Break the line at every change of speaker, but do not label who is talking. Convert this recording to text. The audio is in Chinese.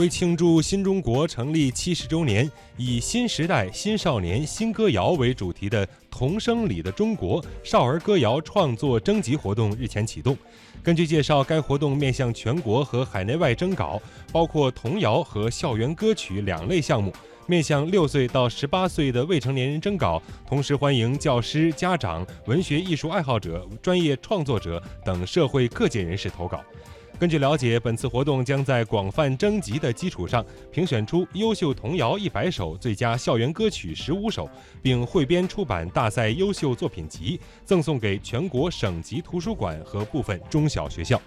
为庆祝新中国成立七十周年，以“新时代新少年新歌谣”为主题的“童声里的中国”少儿歌谣创作征集活动日前启动。根据介绍，该活动面向全国和海内外征稿，包括童谣和校园歌曲两类项目，面向六岁到十八岁的未成年人征稿，同时欢迎教师、家长、文学艺术爱好者、专业创作者等社会各界人士投稿。根据了解，本次活动将在广泛征集的基础上，评选出优秀童谣一百首、最佳校园歌曲十五首，并汇编出版大赛优秀作品集，赠送给全国省级图书馆和部分中小学校。